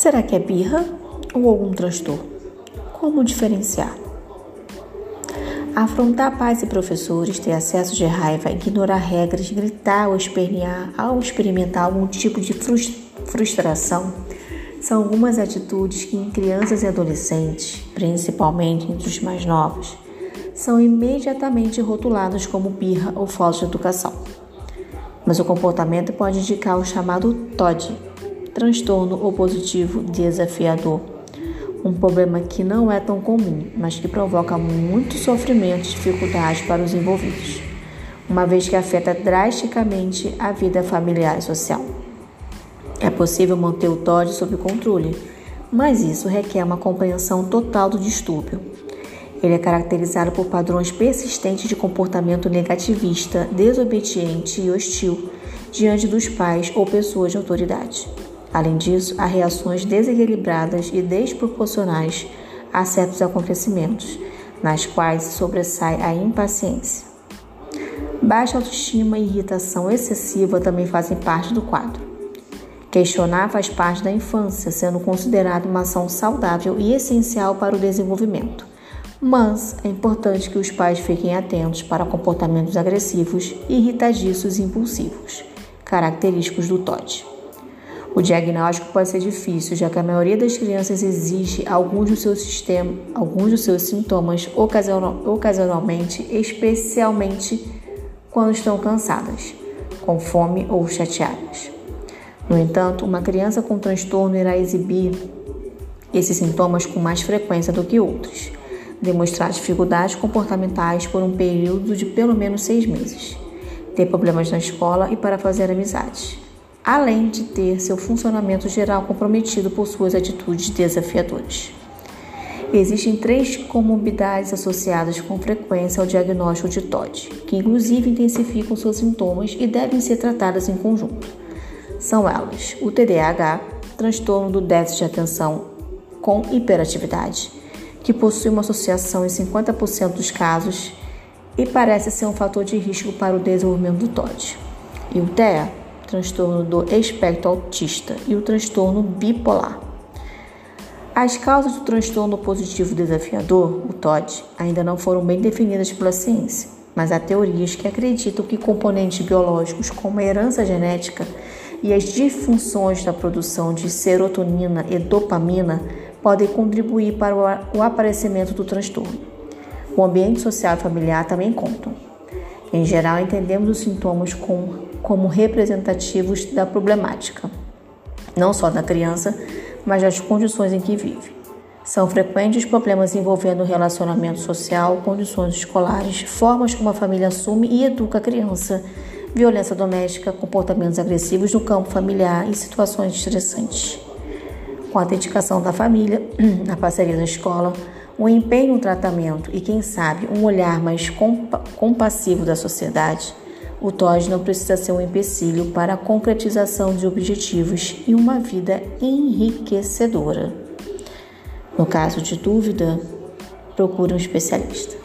Será que é birra ou algum transtorno? Como diferenciar? Afrontar pais e professores, ter acesso de raiva, ignorar regras, gritar ou espernear ao experimentar algum tipo de frustração são algumas atitudes que em crianças e adolescentes, principalmente entre os mais novos, são imediatamente rotulados como birra ou falta de educação. Mas o comportamento pode indicar o chamado TOD, transtorno opositivo desafiador, um problema que não é tão comum, mas que provoca muito sofrimento e dificuldade para os envolvidos, uma vez que afeta drasticamente a vida familiar e social. É possível manter o TOD sob controle, mas isso requer uma compreensão total do distúrbio. Ele é caracterizado por padrões persistentes de comportamento negativista, desobediente e hostil diante dos pais ou pessoas de autoridade. Além disso, há reações desequilibradas e desproporcionais a certos acontecimentos, nas quais sobressai a impaciência. Baixa autoestima e irritação excessiva também fazem parte do quadro. Questionar faz parte da infância, sendo considerado uma ação saudável e essencial para o desenvolvimento. Mas é importante que os pais fiquem atentos para comportamentos agressivos, irritadiços e impulsivos, característicos do TOD. O diagnóstico pode ser difícil, já que a maioria das crianças exige alguns dos seus, alguns dos seus sintomas ocasionalmente, especialmente quando estão cansadas, com fome ou chateadas. No entanto, uma criança com transtorno irá exibir esses sintomas com mais frequência do que outros, demonstrar dificuldades comportamentais por um período de pelo menos seis meses, ter problemas na escola e para fazer amizades, além de ter seu funcionamento geral comprometido por suas atitudes desafiadoras. Existem três comorbidades associadas com frequência ao diagnóstico de TOD, que inclusive intensificam seus sintomas e devem ser tratadas em conjunto são elas o TDAH, transtorno do déficit de atenção com hiperatividade, que possui uma associação em 50% dos casos e parece ser um fator de risco para o desenvolvimento do TOD, e o TEA, transtorno do espectro autista, e o transtorno bipolar. As causas do transtorno positivo desafiador, o TOD, ainda não foram bem definidas pela ciência, mas há teorias que acreditam que componentes biológicos como a herança genética e as disfunções da produção de serotonina e dopamina podem contribuir para o aparecimento do transtorno. O ambiente social e familiar também contam. Em geral, entendemos os sintomas como representativos da problemática, não só da criança, mas das condições em que vive. São frequentes problemas envolvendo relacionamento social, condições escolares, formas como a família assume e educa a criança violência doméstica, comportamentos agressivos no campo familiar e situações estressantes. Com a dedicação da família, a parceria da escola, o empenho no tratamento e, quem sabe, um olhar mais compa compassivo da sociedade, o TOD não precisa ser um empecilho para a concretização de objetivos e uma vida enriquecedora. No caso de dúvida, procure um especialista.